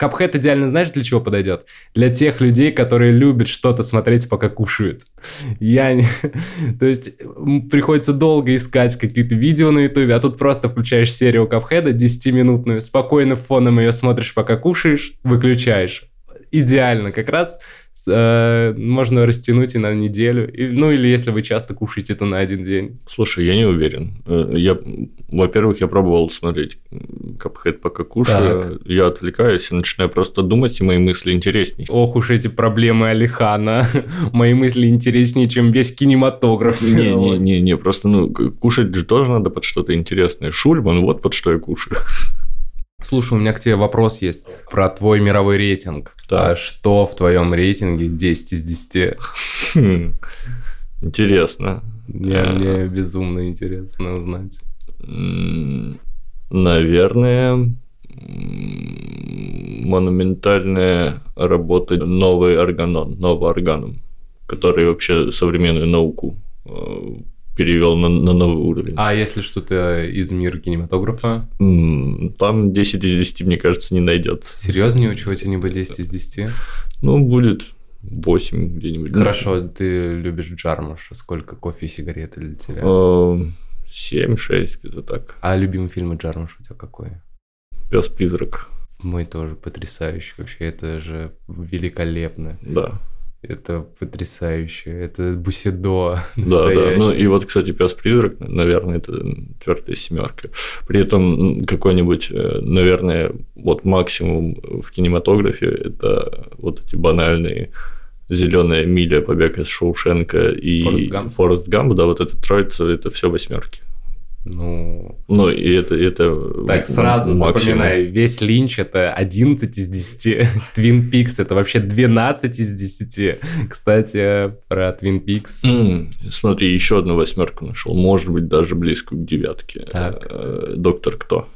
Капхед идеально знаешь, для чего подойдет? Для тех людей, которые любят что-то смотреть, пока кушают. Я не... То есть приходится долго искать какие-то видео на ютубе, а тут просто включаешь серию Капхеда 10-минутную, спокойно фоном ее смотришь, пока кушаешь, выключаешь. Идеально, как раз э, можно растянуть и на неделю. И, ну, или если вы часто кушаете, то на один день. Слушай, я не уверен. Э, я, во-первых, я пробовал смотреть Капхед пока кушаю. Так. Я отвлекаюсь и начинаю просто думать, и мои мысли интереснее. Ох уж эти проблемы Алихана. мои мысли интереснее, чем весь кинематограф. Не-не-не, не просто ну, кушать же тоже надо под что-то интересное. Шульман, вот под что я кушаю. Слушай, у меня к тебе вопрос есть про твой мировой рейтинг. Да. А что в твоем рейтинге 10 из 10? Хм. Интересно. Мне, мне безумно интересно узнать. Наверное, монументальная работа новый органон, новый органом, который вообще современную науку э, перевел на, на новый уровень. А если что-то из мира кинематографа? Там 10 из 10, мне кажется, не найдет. Серьезно, у чего-нибудь 10 из 10? Ну, будет 8 где-нибудь. Хорошо, ты любишь Джармуша. Сколько кофе и сигареты для тебя? 7-6, где-то так. А любимый фильм Джармуша у тебя какой? Пес-призрак. Мой тоже потрясающий. Вообще, это же великолепно. Да. Это потрясающе. Это Буседо. Да, да. Ну и вот, кстати, пес-призрак, наверное, это четвертая семерка. При этом какой-нибудь, э, наверное, вот максимум в кинематографе это вот эти банальные Зеленая миля, побег из Шоушенка и Форест Гамп, да, вот эта троица, это все восьмерки. Ну, ну и это, это так сразу максимум. запоминай, весь Линч это 11 из 10, Твин Пикс это вообще 12 из 10. Кстати, про Твин Пикс. Mm, смотри, еще одну восьмерку нашел, может быть даже близкую к девятке. Так. Э, доктор кто?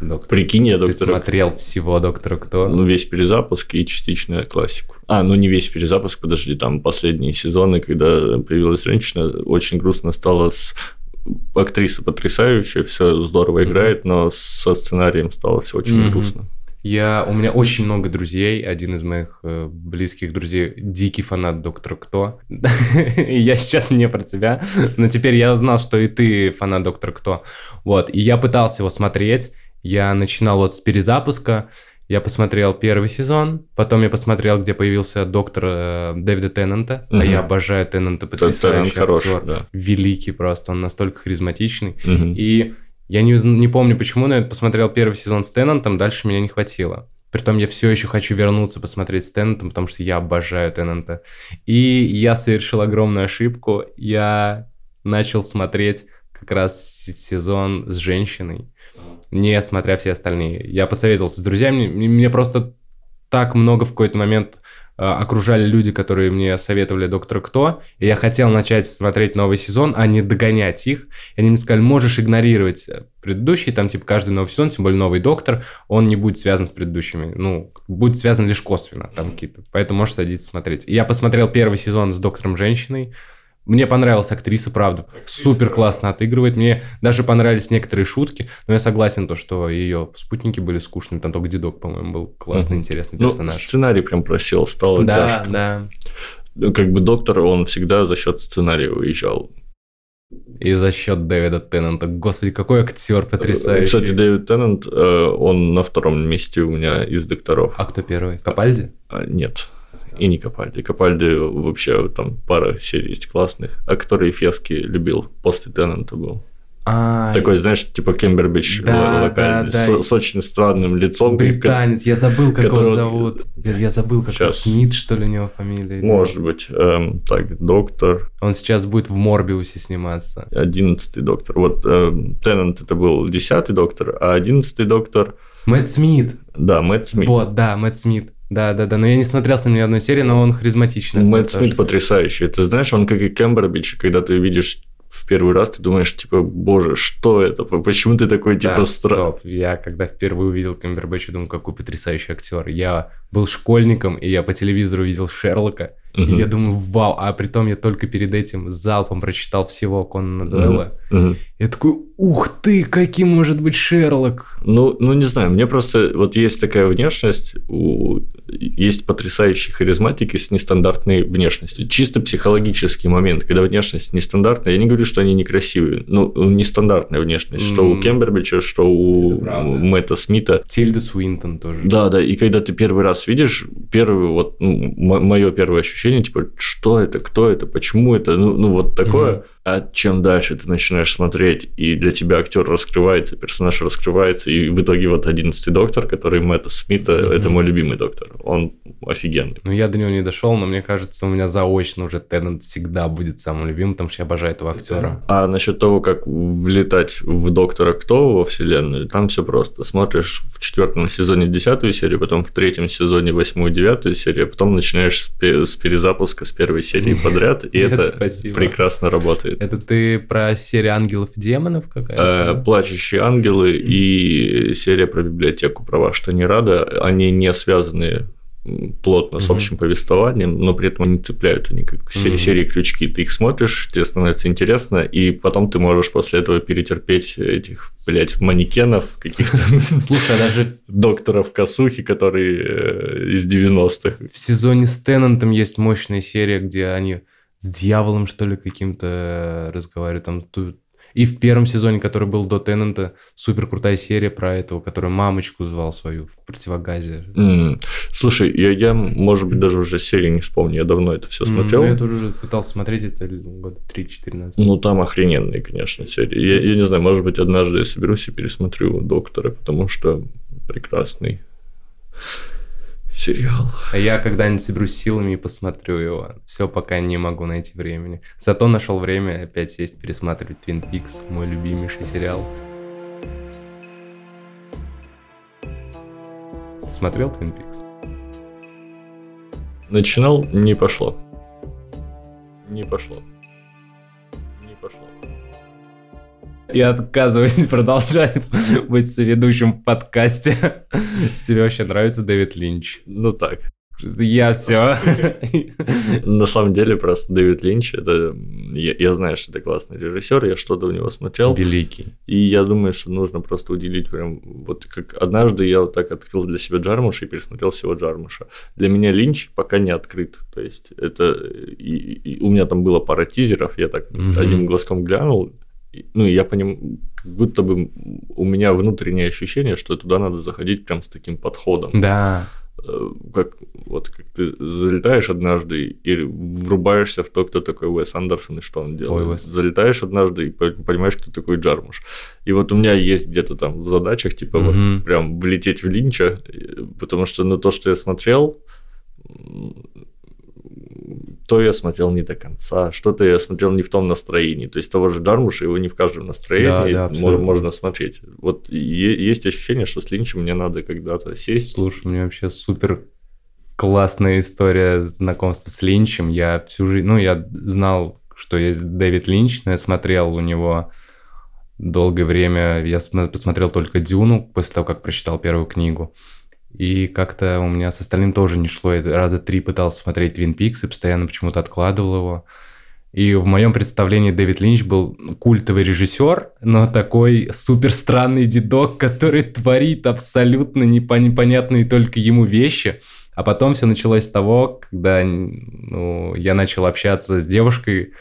Доктор. Прикинь, я доктор. Ты смотрел всего Доктора Кто? Ну, весь перезапуск и частично классику. А, ну не весь перезапуск, подожди, там последние сезоны, когда появилась женщина, очень грустно стало с актриса потрясающая, все здорово играет, но со сценарием стало все очень mm-hmm. грустно. Я, у меня очень много друзей. Один из моих э, близких друзей дикий фанат Доктора Кто. я сейчас не про тебя, но теперь я узнал, что и ты фанат Доктора Кто. Вот, и я пытался его смотреть. Я начинал вот с перезапуска. Я посмотрел первый сезон, потом я посмотрел, где появился доктор э, Дэвида Теннанта, угу. а я обожаю Теннанта, потрясающий Теннант актер, да. великий просто, он настолько харизматичный. Угу. И я не, не помню почему, но я посмотрел первый сезон с Теннантом, дальше меня не хватило. Притом я все еще хочу вернуться посмотреть с Теннантом, потому что я обожаю Теннанта. И я совершил огромную ошибку, я начал смотреть как раз сезон с женщиной не смотря все остальные. Я посоветовался с друзьями, мне просто так много в какой-то момент э, окружали люди, которые мне советовали «Доктор Кто», и я хотел начать смотреть новый сезон, а не догонять их. И они мне сказали, можешь игнорировать предыдущий, там типа каждый новый сезон, тем более новый «Доктор», он не будет связан с предыдущими, ну, будет связан лишь косвенно, там какие-то, поэтому можешь садиться смотреть. И я посмотрел первый сезон с «Доктором Женщиной», мне понравилась актриса, правда, супер классно отыгрывает. Мне даже понравились некоторые шутки, но я согласен то, что ее спутники были скучные. Там только дедок, по-моему, был классный, интересный ну, персонаж. Ну, сценарий прям просел, стало да, тяжко. Да, да. Как бы доктор, он всегда за счет сценария выезжал. И за счет Дэвида Теннанта. Господи, какой актер потрясающий. Кстати, Дэвид Теннант, э, он на втором месте у меня из докторов. А кто первый? Капальди? А, нет и не Капальди. Капальди вообще там пара серий есть классных, а который Фески любил после Теннанта был. А, Такой, знаешь, типа Кембербич да, локальный, да, да. С, с очень странным лицом. Британец, я забыл, как его зовут. Я, я забыл, как сейчас. Смит, что ли, у него фамилия. Может быть. Эм, так, доктор. Он сейчас будет в Морбиусе сниматься. Одиннадцатый доктор. Вот эм, Теннант это был десятый доктор, а одиннадцатый доктор... Мэтт Смит. Да, Мэтт Смит. Вот, да, Мэтт Смит. Да, да, да. Но я не смотрел с ним ни одной серии, но он харизматичный. Мэтт Смит потрясающий. Ты знаешь, он как и Кембербич, когда ты видишь в первый раз ты думаешь, типа, боже, что это? Почему ты такой, типа, Да, странный? Я когда впервые увидел Камбербэтча, думаю, какой потрясающий актер. Я был школьником, и я по телевизору видел Шерлока. И Мгм. я думаю, вау, а при том я только перед этим залпом прочитал всего Конана Дойла. Мгм. Я такой, ух ты, каким может быть Шерлок? Ну, ну, не знаю, мне просто вот есть такая внешность, у... есть потрясающие харизматики с нестандартной внешностью. Чисто психологический момент, когда внешность нестандартная. Я не говорю, что они некрасивые, но нестандартная внешность, что у. Кембербича, что у. Мэтта Смита. Тильда Суинтон тоже. Да, да, и когда ты первый раз видишь, первый вот мое первое ощущение, типа, что это, кто это, почему это, ну, ну вот такое. Мгм. А чем дальше ты начинаешь смотреть, и для тебя актер раскрывается, персонаж раскрывается, и в итоге вот одиннадцатый доктор, который Мэтта Смита, Мгм. это мой любимый доктор, он офигенный. Ну, я до него не дошел, но мне кажется, у меня заочно уже Теннант всегда будет самым любимым, потому что я обожаю этого актера. А насчет того, как влетать в доктора Кто во вселенную, там все просто. Смотришь в четвертом сезоне десятую серию, потом в третьем сезоне восьмую, девятую серию, а потом начинаешь с, с перезапуска с первой серии подряд, и это прекрасно работает. Это ты про серию ангелов и демонов Э, какая-то? Плачущие ангелы и серия про библиотеку права Штанирада, они не связаны плотно с общим повествованием, но при этом они цепляют, они как Мгм. серии крючки. Ты их смотришь, тебе становится интересно, и потом ты можешь после этого перетерпеть этих, блядь, манекенов, каких-то Слушай, а даже докторов Косухи, которые э, из 90-х. в сезоне с Теннантом есть мощная серия, где они с дьяволом, что ли, каким-то разговаривают. Там ту- И в первом сезоне, который был до Теннанта, супер крутая серия про этого, который мамочку звал свою в противогазе. М, Слушай, я, я, может быть, даже уже серии не вспомню, я давно это все смотрел. ну, Я тоже уже пытался смотреть это года 3-4 назад. Ну, там охрененные, конечно, серии. Я, я не знаю, может быть, однажды я соберусь и пересмотрю «Доктора», потому что прекрасный сериал. А я когда-нибудь соберусь силами и посмотрю его. Все, пока не могу найти времени. Зато нашел время опять сесть пересматривать Twin Peaks, мой любимейший сериал. Смотрел Twin Peaks? Начинал, не пошло. Не пошло. Не пошло. Я отказываюсь продолжать быть соведущим в подкасте. Тебе вообще нравится Дэвид Линч? Ну так. Я все. На самом деле, просто Дэвид Линч, это... Я, я знаю, что это классный режиссер, я что-то у него смотрел. Великий. И я думаю, что нужно просто уделить прям... Вот как однажды я вот так открыл для себя Джармуша и пересмотрел всего Джармуша. Для меня Линч пока не открыт. То есть это... И, и у меня там было пара тизеров, я так Мгм. одним глазком глянул, ну, я понимаю, как будто бы у меня внутреннее ощущение, что туда надо заходить прям с таким подходом. Да. Э, Как, вот как ты залетаешь однажды и врубаешься в то, кто такой Уэс Андерсон и что он делает. Ой, Уэс. Залетаешь однажды и по- понимаешь, кто такой Джармуш. И вот у меня есть где-то там в задачах, типа, вот Мгм. прям влететь в Линча, потому что, ну, то, что я смотрел, то я смотрел не до конца, что-то я смотрел не в том настроении. То есть того же Джармуша, его не в каждом настроении Да, да, мо- абсолютно. можно смотреть. Вот есть ощущение, что с Линчем мне надо когда-то сесть. Слушай, у меня вообще супер классная история знакомства с Линчем. Я всю жизнь, ну, я знал, что есть Дэвид Линч, но я смотрел у него долгое время. Я см- посмотрел только Дюну после того, как прочитал первую книгу. И как-то у меня с остальным тоже не шло. Я раза три пытался смотреть Твин Пикс и постоянно почему-то откладывал его. И в моем представлении Дэвид Линч был культовый режиссер, но такой супер странный дедок, который творит абсолютно непон- непонятные только ему вещи. А потом все началось с того, когда ну, я начал общаться с девушкой,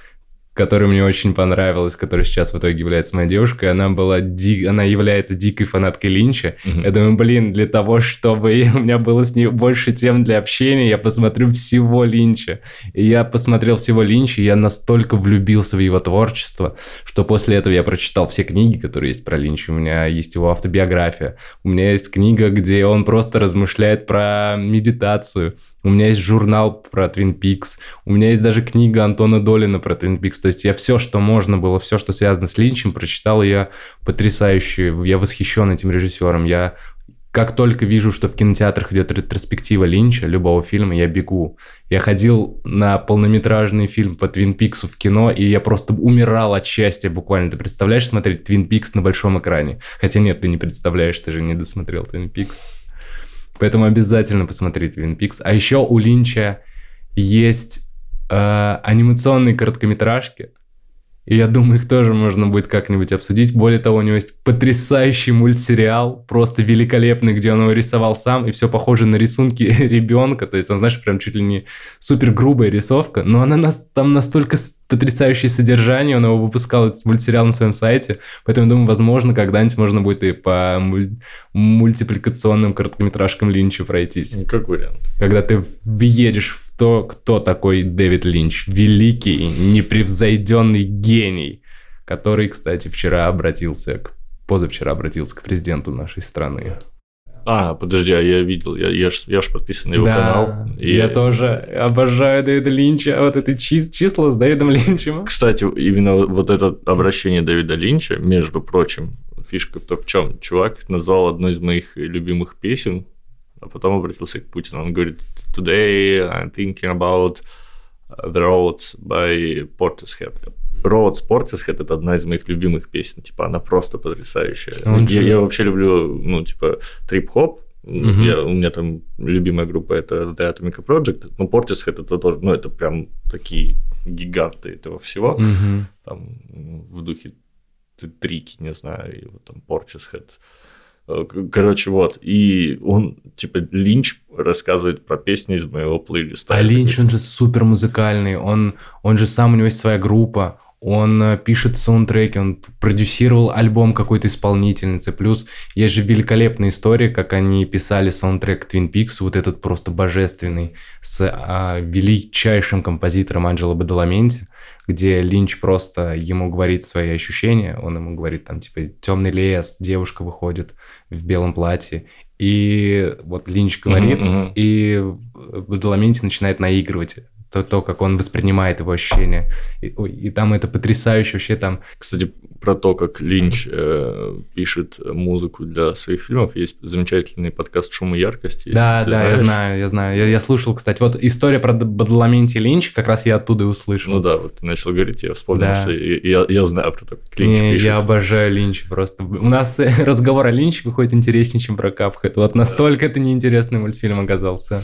которая мне очень понравилась, которая сейчас в итоге является моей девушкой. Она была ди... она является дикой фанаткой Линча. Мгм. Я думаю, блин, для того, чтобы у меня было с ней больше тем для общения, я посмотрю всего Линча. И я посмотрел всего Линча, и я настолько влюбился в его творчество, что после этого я прочитал все книги, которые есть про Линча. У меня есть его автобиография. У меня есть книга, где он просто размышляет про медитацию. У меня есть журнал про Twin Peaks. У меня есть даже книга Антона Долина про Twin Peaks. То есть я все, что можно было, все, что связано с Линчем, прочитал, и я потрясающе, я восхищен этим режиссером. Я как только вижу, что в кинотеатрах идет ретроспектива Линча, любого фильма, я бегу. Я ходил на полнометражный фильм по Твин Пиксу в кино, и я просто умирал от счастья буквально. Ты представляешь смотреть Твин Пикс на большом экране? Хотя нет, ты не представляешь, ты же не досмотрел Твин Пикс. Поэтому обязательно посмотри Твин Пикс. А еще у Линча есть э, анимационные короткометражки, и я думаю, их тоже можно будет как-нибудь обсудить. Более того, у него есть потрясающий мультсериал, просто великолепный, где он его рисовал сам, и все похоже на рисунки ребенка. То есть, он, знаешь, прям чуть ли не супер грубая рисовка, но она нас, там настолько потрясающее содержание, он его выпускал, этот мультсериал на своем сайте, поэтому, думаю, возможно, когда-нибудь можно будет и по муль... мультипликационным короткометражкам Линча пройтись. Как вариант. Когда ты въедешь в то, кто такой Дэвид Линч. Великий, непревзойденный гений, который, кстати, вчера обратился к позавчера обратился к президенту нашей страны. А, подожди, а я видел, я, я, ж, я ж подписан на его да, канал. И... Я тоже обожаю Дэвида Линча, вот это чис числа с Дэвидом Линчем. Кстати, именно вот это обращение Дэвида Линча, между прочим, фишка в том, в чем чувак назвал одну из моих любимых песен, а потом обратился к Путину. Он говорит, today I'm thinking about the roads by Portishead. Roads Portishead это одна из моих любимых песен. Типа, она просто потрясающая. Он я, же- я вообще люблю, ну, типа, трип-хоп. Мгм. Я- у меня там любимая группа это The Atomic Project. Но Portishead это тоже, ну, это прям такие гиганты этого всего. Мгм. Там в духе Трики, не знаю, и вот там Portishead. Э, Короче, вот. И он, типа, Линч рассказывает про песни из моего плейлиста. А Линч, он же супер музыкальный, он, он же сам, у него есть своя группа, он э, пишет саундтреки, он продюсировал альбом какой-то исполнительницы, плюс есть же великолепная история, как они писали саундтрек Twin Peaks, вот этот просто божественный, с а, величайшим композитором Анджело Бадаламенти, где Линч просто ему говорит свои ощущения, он ему говорит там типа темный лес, девушка выходит в белом платье, и вот Линч говорит, мгм. и Бадаламенти начинает наигрывать то, то, как он воспринимает его ощущения. И, и там это потрясающе вообще там. Кстати, про то, как Линч э, пишет музыку для своих фильмов, есть замечательный подкаст «Шум и яркость». да, да, я знаешь. знаю, я знаю. Я, я слушал, кстати. Вот история про Бадаламенти Линч, как раз я оттуда и услышал. Ну да, вот ты начал говорить, я вспомнил, Да. что я, я- я знаю про то, как Линч Не, пишет. я обожаю Линча просто. У нас разговор о Линче выходит интереснее, чем про Капхэт. Вот настолько это неинтересный мультфильм оказался.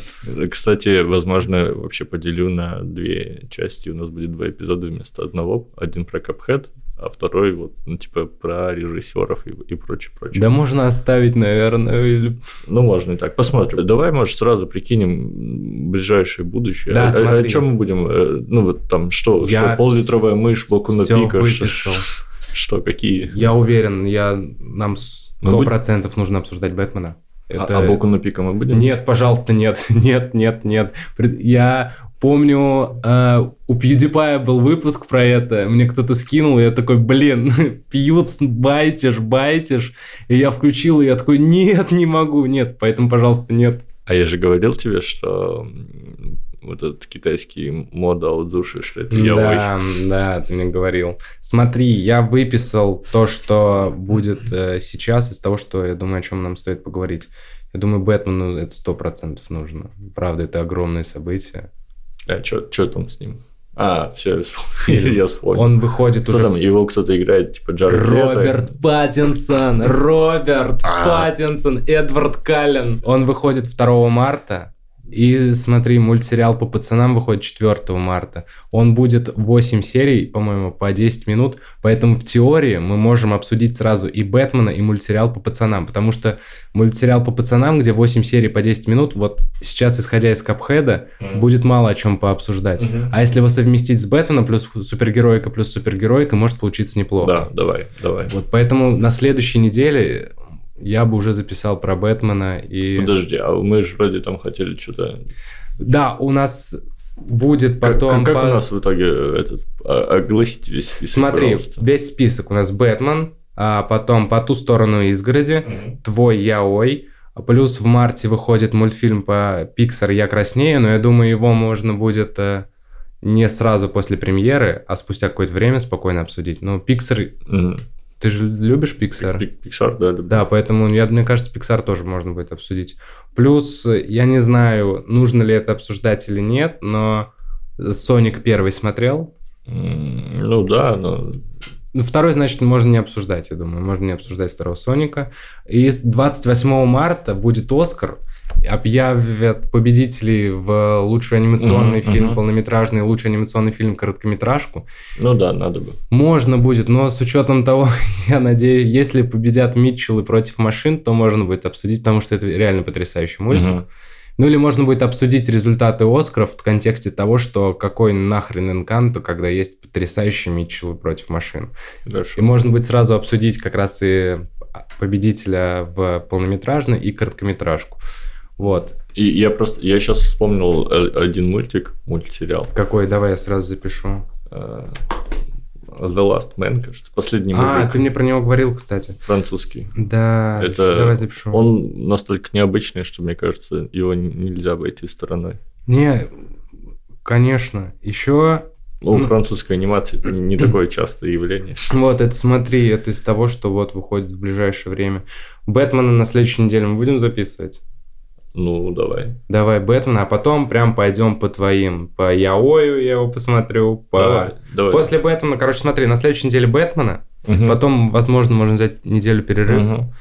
Кстати, возможно, вообще поделю на две части. У нас будет два эпизода вместо одного. Один про Капхед, а второй вот, ну, типа, про режиссеров и, и прочее, прочее. Да можно оставить, наверное. или- Ну, можно и так. Посмотрим. Давай, может, сразу прикинем ближайшее будущее. Да, А- а, смотри. о чем мы будем? э, Ну, вот там, что, Я что пол-литровая мышь, боку на пика, что, что, какие? Я уверен, я, нам Мы сто процентов нужно обсуждать Бэтмена. А- А, боку на пика мы будем? Нет, пожалуйста, нет, нет, нет, нет. Я помню, э, у PewDiePie был выпуск про это, мне кто-то скинул, и я такой, блин, пьют, байтишь, байтишь. И я включил, и я такой, нет, не могу, нет, поэтому, пожалуйста, нет. А я же говорил тебе, что вот этот китайский мода аудзуши, что это яой. Да, да, ты мне говорил. Смотри, я выписал то, что будет э, сейчас, из того, что я думаю, о чем нам стоит поговорить. Я думаю, Бэтмену это сто процентов нужно. Правда, это огромное событие. А что там с ним? А, все, я вспомнил. Я. Он выходит Кто уже там? Его кто-то играет, типа Джаред Лето. Роберт Паттинсон, Роберт А. Паттинсон, Эдвард Каллен. Он выходит 2 марта. И смотри, мультсериал по пацанам выходит 4 марта. Он будет 8 серий, по-моему, по 10 минут. Поэтому в теории мы можем обсудить сразу и Бэтмена, и мультсериал по пацанам. Потому что мультсериал по пацанам, где 8 серий по 10 минут, вот сейчас, исходя из Капхеда, Мгм. будет мало о чем пообсуждать. Мгм. А если его совместить с Бэтменом плюс супергероика плюс супергероика, может получиться неплохо. Да, давай, давай. Вот поэтому на следующей неделе я бы уже записал про Бэтмена и... Подожди, а мы же вроде там хотели что-то... Да, у нас будет Как, потом... как по- у нас в итоге этот... а- Огласить весь список, Смотри, пожалуйста. весь список у нас Бэтмен, а потом по ту сторону изгороди, Мгм. твой Яой, а плюс в марте выходит мультфильм по Pixar «Я краснею», но я думаю, его можно будет э, не сразу после премьеры, а спустя какое-то время спокойно обсудить. Но Pixar Мгм. Ты же любишь Pixar? Pixar, да, люблю. Да, поэтому, я, мне кажется, Pixar тоже можно будет обсудить. Плюс, я не знаю, нужно ли это обсуждать или нет, но Sonic первый смотрел? Ну да, но ну, второй, значит, можно не обсуждать, я думаю. Можно не обсуждать второго Соника. И 28 марта будет Оскар. Объявят победителей в лучший анимационный uh-huh, фильм, uh-huh. полнометражный, лучший анимационный фильм, короткометражку. Ну да, надо бы. Можно будет, но с учетом того, я надеюсь, если победят Митчеллы против машин, то можно будет обсудить, потому что это реально потрясающий мультик. Uh-huh. Ну или можно будет обсудить результаты Оскаров в контексте того, что какой нахрен Энканто, когда есть потрясающий Митчелл против машин. Хорошо. И можно будет сразу обсудить как раз и победителя в полнометражный и короткометражку. Вот. И я просто, я сейчас вспомнил один мультик, мультсериал. Какой? Давай я сразу запишу. Э, The Last Man, кажется, последний мужик. А, ты мне про него говорил, кстати. Французский. Да, это, давай запишу. Он настолько необычный, что, мне кажется, его нельзя обойти стороной. Не, конечно. Еще... Ну, французская анимация не такое частое явление. Вот, это смотри, это из того, что вот выходит в ближайшее время. Бэтмена на следующей неделе мы будем записывать? Ну, давай. Давай Бэтмена, а потом прям пойдем по твоим. По Яою я его посмотрю. По... Давай, давай. После Бэтмена, короче, смотри, на следующей неделе Бэтмена. Угу. Потом, возможно, можно взять неделю перерыв. Угу.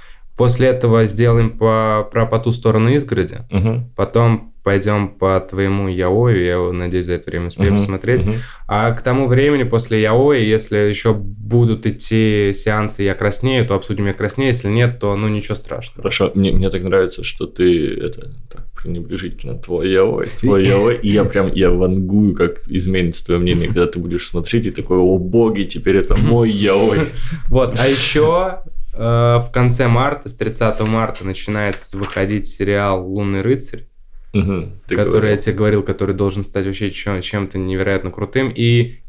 После этого сделаем по, про по ту сторону изгороди. Угу. Потом пойдем по твоему Яою, я надеюсь, за это время успею uh-huh, посмотреть. Uh-huh. А к тому времени, после Яои, если еще будут идти сеансы «Я краснею», то обсудим «Я краснею», если нет, то ну ничего страшного. Хорошо, мне, мне так нравится, что ты это так пренебрежительно твой Яой, твой Яой, и я прям, я вангую, как изменится твое мнение, когда ты будешь смотреть и такой, о боги, теперь это мой Яой. Вот, а еще в конце марта, с 30 марта начинается выходить сериал «Лунный рыцарь», угу, который говорил. я тебе говорил, который должен стать вообще чем-то невероятно крутым. И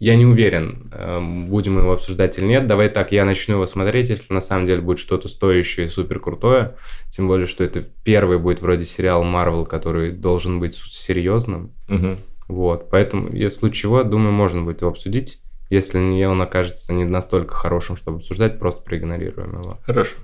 я не уверен, эм, будем его обсуждать или нет. Давай так, я начну его смотреть, если на самом деле будет что-то стоящее, супер крутое. Тем более, что это первый будет вроде сериал Marvel, который должен быть серьезным. Угу. Вот, поэтому, если чего, думаю, можно будет его обсудить. Если он окажется не настолько хорошим, чтобы обсуждать, просто проигнорируем его. Хорошо.